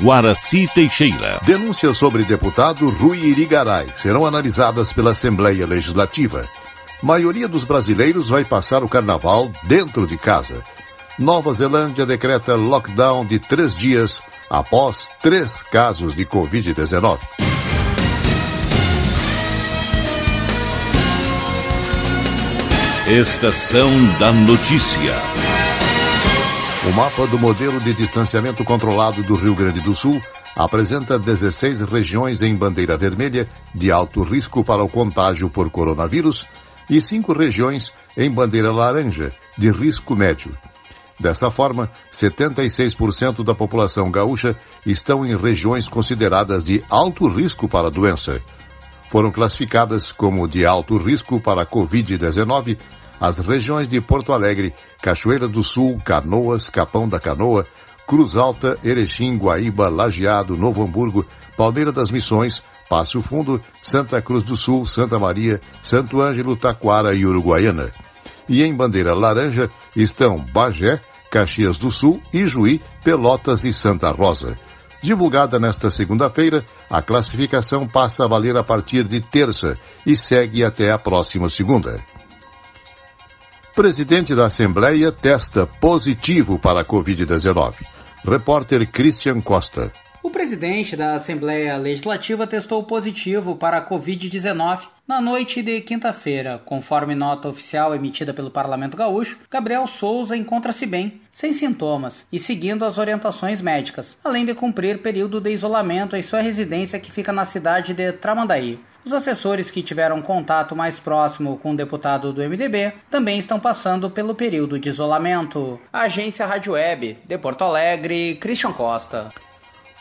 Guaraci Teixeira. Denúncias sobre deputado Rui Irigaray serão analisadas pela Assembleia Legislativa. Maioria dos brasileiros vai passar o carnaval dentro de casa. Nova Zelândia decreta lockdown de três dias após três casos de Covid-19. Estação da Notícia. O mapa do modelo de distanciamento controlado do Rio Grande do Sul apresenta 16 regiões em bandeira vermelha de alto risco para o contágio por coronavírus e cinco regiões em bandeira laranja de risco médio. Dessa forma, 76% da população gaúcha estão em regiões consideradas de alto risco para a doença foram classificadas como de alto risco para a Covid-19 as regiões de Porto Alegre, Cachoeira do Sul, Canoas, Capão da Canoa, Cruz Alta, Erechim, Guaíba, Lajeado, Novo Hamburgo, Palmeira das Missões, Passo Fundo, Santa Cruz do Sul, Santa Maria, Santo Ângelo, Taquara e Uruguaiana. E em bandeira laranja estão Bagé, Caxias do Sul, Ijuí, Pelotas e Santa Rosa. Divulgada nesta segunda-feira, a classificação passa a valer a partir de terça e segue até a próxima segunda. Presidente da Assembleia testa positivo para a Covid-19. Repórter Christian Costa. O presidente da Assembleia Legislativa testou positivo para a Covid-19 na noite de quinta-feira. Conforme nota oficial emitida pelo Parlamento Gaúcho, Gabriel Souza encontra-se bem, sem sintomas e seguindo as orientações médicas, além de cumprir período de isolamento em sua residência que fica na cidade de Tramandaí. Os assessores que tiveram contato mais próximo com o deputado do MDB também estão passando pelo período de isolamento. A agência Rádio Web, de Porto Alegre, Christian Costa.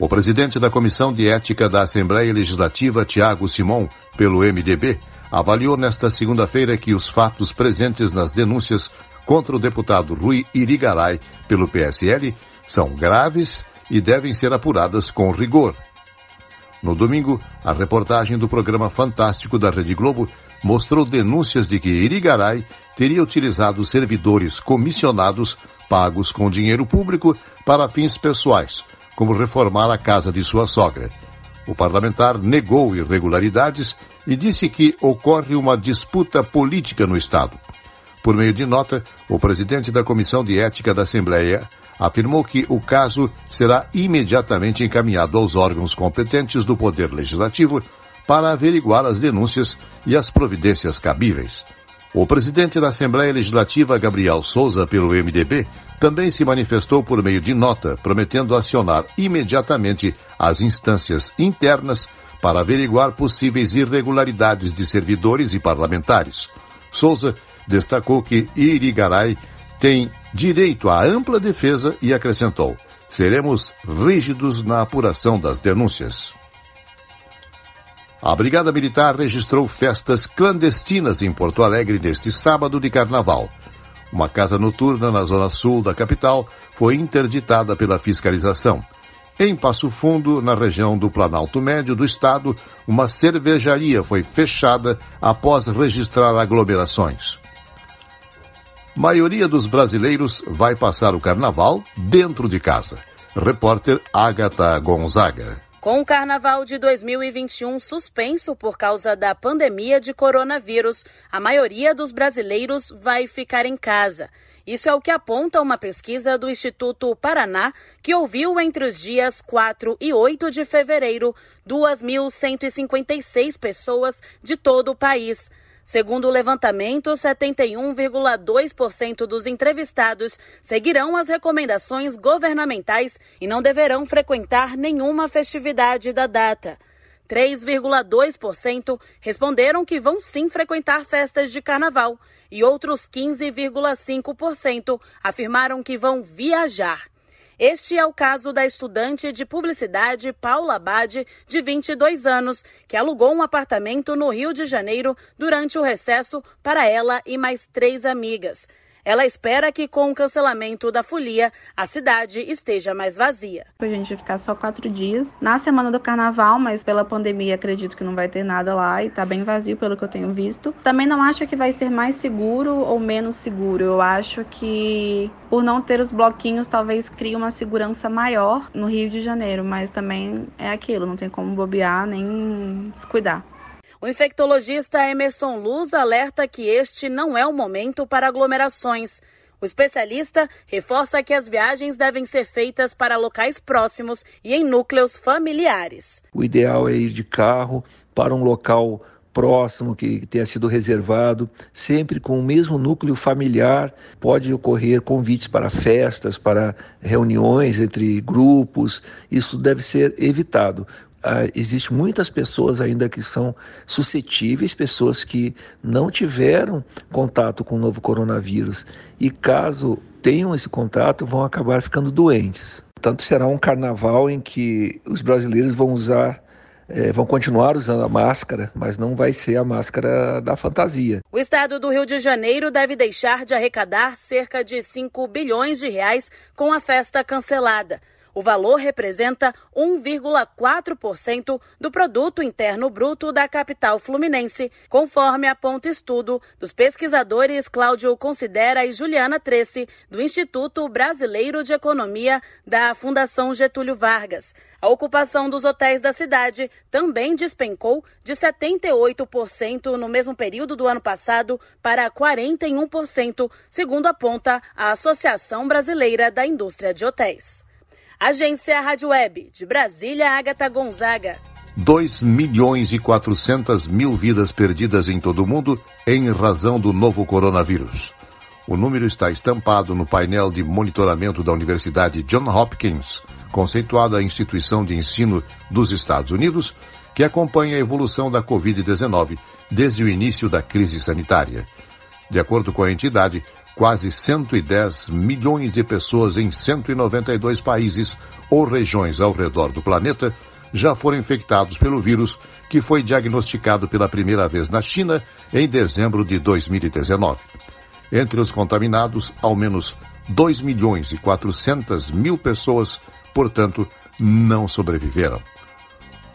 O presidente da Comissão de Ética da Assembleia Legislativa, Tiago Simon, pelo MDB, avaliou nesta segunda-feira que os fatos presentes nas denúncias contra o deputado Rui Irigaray, pelo PSL, são graves e devem ser apuradas com rigor. No domingo, a reportagem do programa Fantástico da Rede Globo mostrou denúncias de que Irigaray teria utilizado servidores comissionados pagos com dinheiro público para fins pessoais, como reformar a casa de sua sogra. O parlamentar negou irregularidades e disse que ocorre uma disputa política no Estado. Por meio de nota, o presidente da Comissão de Ética da Assembleia afirmou que o caso será imediatamente encaminhado aos órgãos competentes do Poder Legislativo para averiguar as denúncias e as providências cabíveis. O presidente da Assembleia Legislativa, Gabriel Souza, pelo MDB, também se manifestou por meio de nota, prometendo acionar imediatamente as instâncias internas para averiguar possíveis irregularidades de servidores e parlamentares. Souza destacou que Irigaray tem direito à ampla defesa e acrescentou: seremos rígidos na apuração das denúncias. A Brigada Militar registrou festas clandestinas em Porto Alegre neste sábado de carnaval. Uma casa noturna na zona sul da capital foi interditada pela fiscalização. Em Passo Fundo, na região do Planalto Médio do estado, uma cervejaria foi fechada após registrar aglomerações. Maioria dos brasileiros vai passar o carnaval dentro de casa. Repórter Agatha Gonzaga. Com o carnaval de 2021 suspenso por causa da pandemia de coronavírus, a maioria dos brasileiros vai ficar em casa. Isso é o que aponta uma pesquisa do Instituto Paraná, que ouviu entre os dias 4 e 8 de fevereiro 2.156 pessoas de todo o país. Segundo o levantamento, 71,2% dos entrevistados seguirão as recomendações governamentais e não deverão frequentar nenhuma festividade da data. 3,2% responderam que vão sim frequentar festas de carnaval e outros 15,5% afirmaram que vão viajar. Este é o caso da estudante de publicidade Paula Abade, de 22 anos, que alugou um apartamento no Rio de Janeiro durante o recesso para ela e mais três amigas. Ela espera que com o cancelamento da folia, a cidade esteja mais vazia. A gente vai ficar só quatro dias na semana do carnaval, mas pela pandemia acredito que não vai ter nada lá e tá bem vazio pelo que eu tenho visto. Também não acho que vai ser mais seguro ou menos seguro. Eu acho que por não ter os bloquinhos talvez crie uma segurança maior no Rio de Janeiro, mas também é aquilo, não tem como bobear nem descuidar. O infectologista Emerson Luz alerta que este não é o momento para aglomerações. O especialista reforça que as viagens devem ser feitas para locais próximos e em núcleos familiares. O ideal é ir de carro para um local próximo que tenha sido reservado, sempre com o mesmo núcleo familiar. Pode ocorrer convites para festas, para reuniões entre grupos. Isso deve ser evitado uh, existe muitas pessoas ainda que são suscetíveis, pessoas que não tiveram contato com o novo coronavírus e caso tenham esse contato vão acabar ficando doentes. Tanto será um carnaval em que os brasileiros vão usar é, vão continuar usando a máscara, mas não vai ser a máscara da fantasia. O estado do Rio de Janeiro deve deixar de arrecadar cerca de 5 bilhões de reais com a festa cancelada. O valor representa 1,4% do produto interno bruto da capital fluminense, conforme aponta estudo dos pesquisadores Cláudio Considera e Juliana Trece, do Instituto Brasileiro de Economia da Fundação Getúlio Vargas. A ocupação dos hotéis da cidade também despencou de 78% no mesmo período do ano passado para 41%, segundo aponta a Associação Brasileira da Indústria de Hotéis. Agência Rádio Web, de Brasília, Agatha Gonzaga. 2 milhões e 400 mil vidas perdidas em todo o mundo em razão do novo coronavírus. O número está estampado no painel de monitoramento da Universidade John Hopkins, conceituada instituição de ensino dos Estados Unidos, que acompanha a evolução da Covid-19 desde o início da crise sanitária. De acordo com a entidade, quase 110 milhões de pessoas em 192 países ou regiões ao redor do planeta já foram infectados pelo vírus, que foi diagnosticado pela primeira vez na China em dezembro de 2019. Entre os contaminados, ao menos 2 milhões e 400 mil pessoas, portanto, não sobreviveram.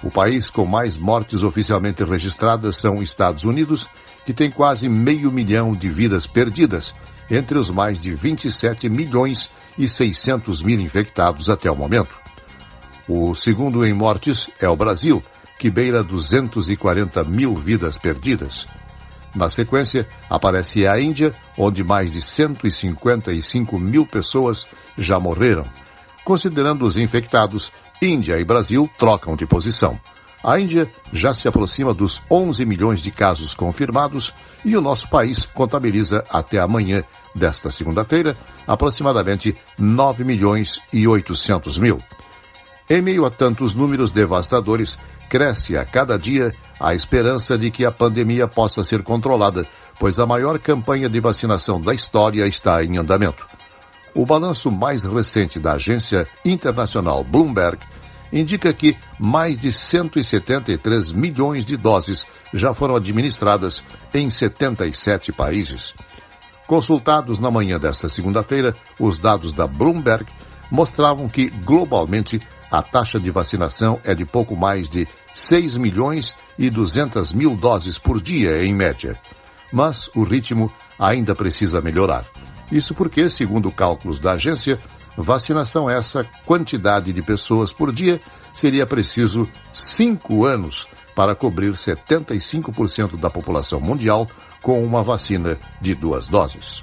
O país com mais mortes oficialmente registradas são Estados Unidos, que tem quase meio milhão de vidas perdidas, entre os mais de 27 milhões e 600 mil infectados até o momento. O segundo em mortes é o Brasil, que beira 240 mil vidas perdidas. Na sequência, aparece a Índia, onde mais de 155 mil pessoas já morreram. Considerando os infectados, Índia e Brasil trocam de posição. A Índia já se aproxima dos 11 milhões de casos confirmados e o nosso país contabiliza até amanhã desta segunda-feira aproximadamente 9 milhões e 800 mil. Em meio a tantos números devastadores, cresce a cada dia a esperança de que a pandemia possa ser controlada, pois a maior campanha de vacinação da história está em andamento. O balanço mais recente da agência internacional Bloomberg indica que mais de 173 milhões de doses já foram administradas em 77 países. Consultados na manhã desta segunda-feira, os dados da Bloomberg mostravam que, globalmente, a taxa de vacinação é de pouco mais de 6 milhões e 200 mil doses por dia, em média. Mas o ritmo ainda precisa melhorar. Isso porque, segundo cálculos da agência, vacinação essa quantidade de pessoas por dia seria preciso cinco anos para cobrir 75% da população mundial com uma vacina de duas doses.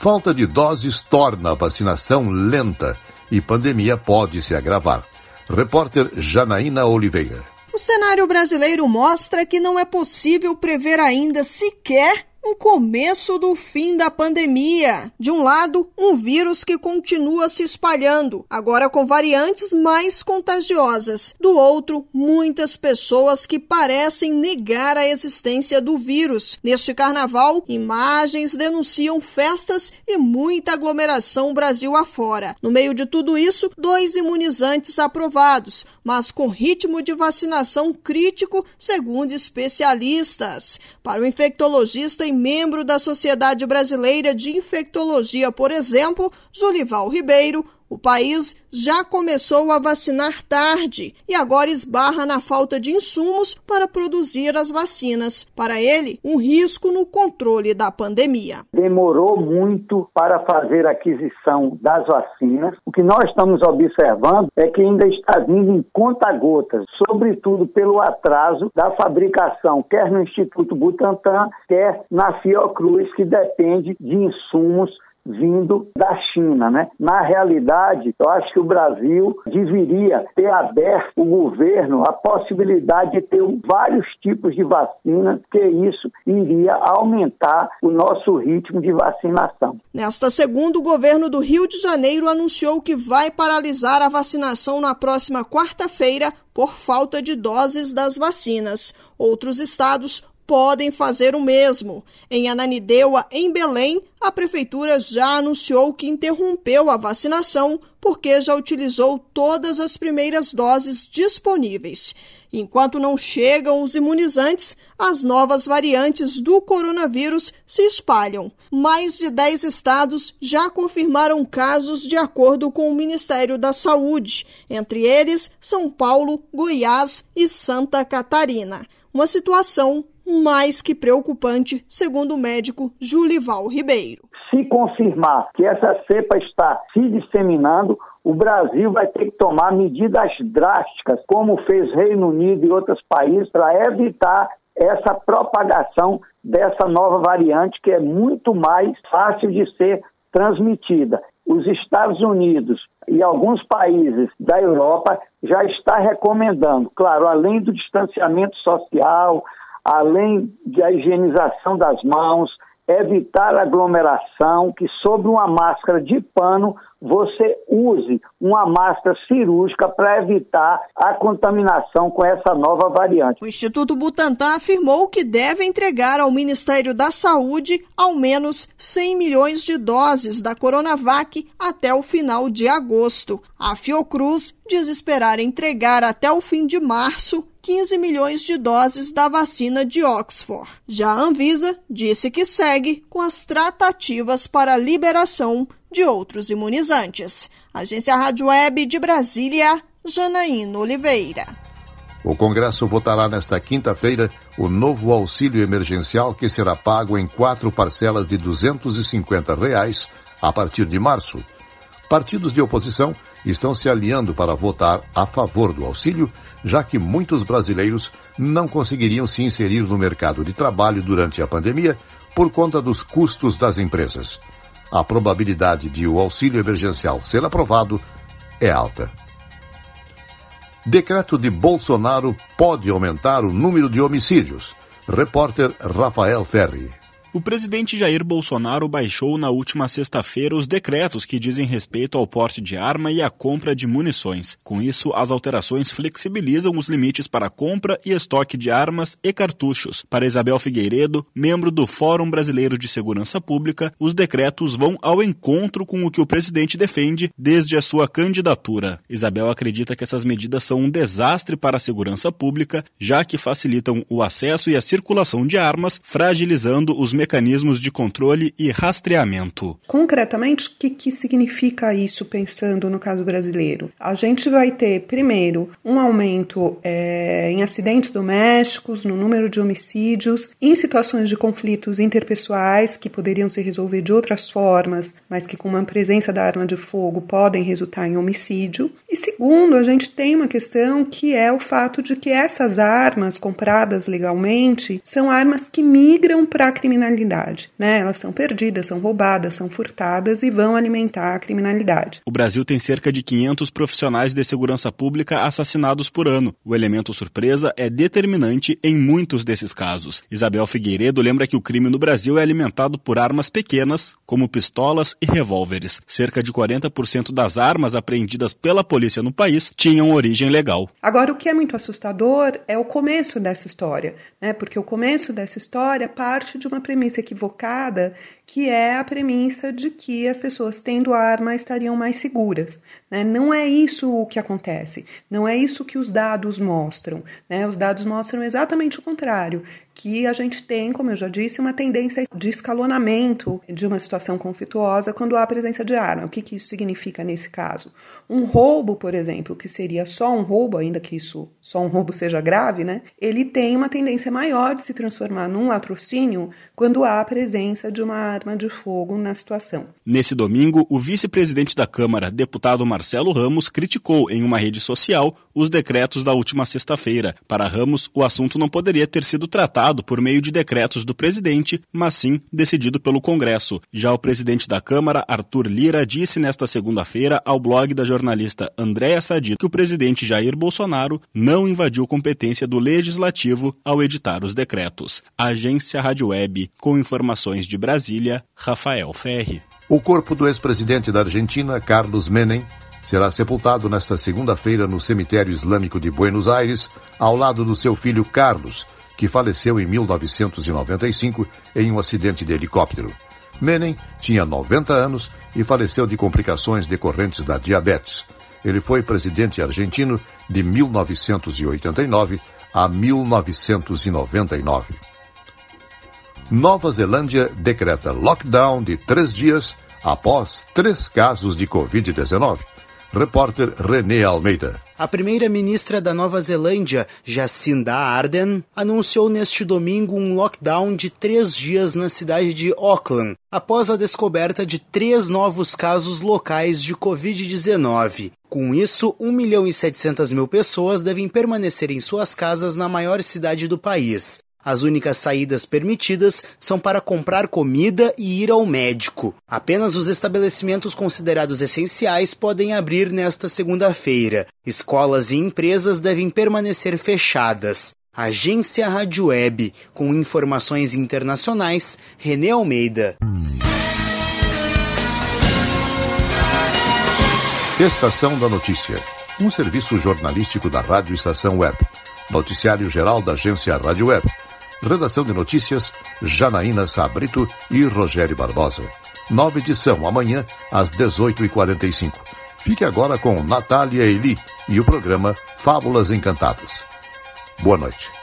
Falta de doses torna a vacinação lenta e pandemia pode se agravar. Repórter Janaína Oliveira. O cenário brasileiro mostra que não é possível prever ainda sequer o começo do fim da pandemia. De um lado, um vírus que continua se espalhando, agora com variantes mais contagiosas. Do outro, muitas pessoas que parecem negar a existência do vírus. Neste carnaval, imagens denunciam festas e muita aglomeração Brasil afora. No meio de tudo isso, dois imunizantes aprovados, mas com ritmo de vacinação crítico, segundo especialistas. Para o infectologista e membro da Sociedade Brasileira de Infectologia, por exemplo, Jolival Ribeiro, o país já começou a vacinar tarde e agora esbarra na falta de insumos para produzir as vacinas. Para ele, um risco no controle da pandemia. Demorou muito para fazer a aquisição das vacinas. O que nós estamos observando é que ainda está vindo em conta-gotas, sobretudo pelo atraso da fabricação, quer no Instituto Butantan, quer na Fiocruz, que depende de insumos vindo da China, né? Na realidade, eu acho que o Brasil deveria ter aberto o governo a possibilidade de ter vários tipos de vacina, que isso iria aumentar o nosso ritmo de vacinação. Nesta segunda, o governo do Rio de Janeiro anunciou que vai paralisar a vacinação na próxima quarta-feira por falta de doses das vacinas. Outros estados podem fazer o mesmo. Em Ananindeua, em Belém, a prefeitura já anunciou que interrompeu a vacinação porque já utilizou todas as primeiras doses disponíveis. Enquanto não chegam os imunizantes, as novas variantes do coronavírus se espalham. Mais de 10 estados já confirmaram casos de acordo com o Ministério da Saúde, entre eles São Paulo, Goiás e Santa Catarina. Uma situação mais que preocupante, segundo o médico Julival Ribeiro. Se confirmar que essa cepa está se disseminando, o Brasil vai ter que tomar medidas drásticas, como fez Reino Unido e outros países, para evitar essa propagação dessa nova variante que é muito mais fácil de ser transmitida. Os Estados Unidos e alguns países da Europa já está recomendando, claro, além do distanciamento social, além da higienização das mãos, evitar aglomeração, que sobre uma máscara de pano você use uma máscara cirúrgica para evitar a contaminação com essa nova variante. O Instituto Butantan afirmou que deve entregar ao Ministério da Saúde ao menos 100 milhões de doses da Coronavac até o final de agosto. A Fiocruz diz esperar entregar até o fim de março 15 milhões de doses da vacina de Oxford. Já a Anvisa disse que segue com as tratativas para a liberação de outros imunizantes. Agência Rádio Web de Brasília, Janaína Oliveira. O Congresso votará nesta quinta-feira o novo auxílio emergencial que será pago em quatro parcelas de 250 reais a partir de março. Partidos de oposição estão se alinhando para votar a favor do auxílio, já que muitos brasileiros não conseguiriam se inserir no mercado de trabalho durante a pandemia por conta dos custos das empresas. A probabilidade de o auxílio emergencial ser aprovado é alta. Decreto de Bolsonaro pode aumentar o número de homicídios. Repórter Rafael Ferri. O presidente Jair Bolsonaro baixou na última sexta-feira os decretos que dizem respeito ao porte de arma e à compra de munições. Com isso, as alterações flexibilizam os limites para compra e estoque de armas e cartuchos. Para Isabel Figueiredo, membro do Fórum Brasileiro de Segurança Pública, os decretos vão ao encontro com o que o presidente defende desde a sua candidatura. Isabel acredita que essas medidas são um desastre para a segurança pública, já que facilitam o acesso e a circulação de armas, fragilizando os mecanismos de controle e rastreamento. Concretamente, o que, que significa isso pensando no caso brasileiro? A gente vai ter, primeiro, um aumento é, em acidentes domésticos, no número de homicídios, em situações de conflitos interpessoais que poderiam se resolver de outras formas, mas que com uma presença da arma de fogo podem resultar em homicídio. E segundo, a gente tem uma questão que é o fato de que essas armas compradas legalmente são armas que migram para a criminalidade criminalidade. Né? Elas são perdidas, são roubadas, são furtadas e vão alimentar a criminalidade. O Brasil tem cerca de 500 profissionais de segurança pública assassinados por ano. O elemento surpresa é determinante em muitos desses casos. Isabel Figueiredo lembra que o crime no Brasil é alimentado por armas pequenas, como pistolas e revólveres. Cerca de 40% das armas apreendidas pela polícia no país tinham origem legal. Agora, o que é muito assustador é o começo dessa história, né? porque o começo dessa história parte de uma premissa equivocada, que é a premissa de que as pessoas tendo arma estariam mais seguras. Né? Não é isso o que acontece, não é isso que os dados mostram. Né? Os dados mostram exatamente o contrário, que a gente tem, como eu já disse, uma tendência de escalonamento de uma situação conflituosa quando há presença de arma. O que, que isso significa nesse caso? Um roubo, por exemplo, que seria só um roubo, ainda que isso só um roubo seja grave, né? Ele tem uma tendência maior de se transformar num latrocínio quando há a presença de uma arma de fogo na situação. Nesse domingo, o vice-presidente da Câmara, deputado Marcelo Ramos, criticou em uma rede social os decretos da última sexta-feira. Para Ramos, o assunto não poderia ter sido tratado por meio de decretos do presidente, mas sim decidido pelo Congresso. Já o presidente da Câmara, Arthur Lira, disse nesta segunda-feira ao blog da jornalista Andréa Sadi que o presidente Jair Bolsonaro não invadiu competência do legislativo ao editar os decretos. Agência Rádio Web, com informações de Brasília, Rafael Ferri. O corpo do ex-presidente da Argentina, Carlos Menem, será sepultado nesta segunda-feira no cemitério islâmico de Buenos Aires, ao lado do seu filho Carlos, que faleceu em 1995 em um acidente de helicóptero. Menem tinha 90 anos e faleceu de complicações decorrentes da diabetes. Ele foi presidente argentino de 1989 a 1999. Nova Zelândia decreta lockdown de três dias após três casos de Covid-19. Repórter René Almeida. A primeira-ministra da Nova Zelândia, Jacinda Ardern, anunciou neste domingo um lockdown de três dias na cidade de Auckland, após a descoberta de três novos casos locais de Covid-19. Com isso, 1 milhão e 700 mil pessoas devem permanecer em suas casas na maior cidade do país. As únicas saídas permitidas são para comprar comida e ir ao médico. Apenas os estabelecimentos considerados essenciais podem abrir nesta segunda-feira. Escolas e empresas devem permanecer fechadas. Agência Rádio Web, com informações internacionais, René Almeida. Estação da Notícia, um serviço jornalístico da Rádio Estação Web. Noticiário geral da agência Rádio Web Redação de notícias, Janaína Sabrito e Rogério Barbosa. Nova edição amanhã, às 18h45. Fique agora com Natália Eli e o programa Fábulas Encantadas. Boa noite.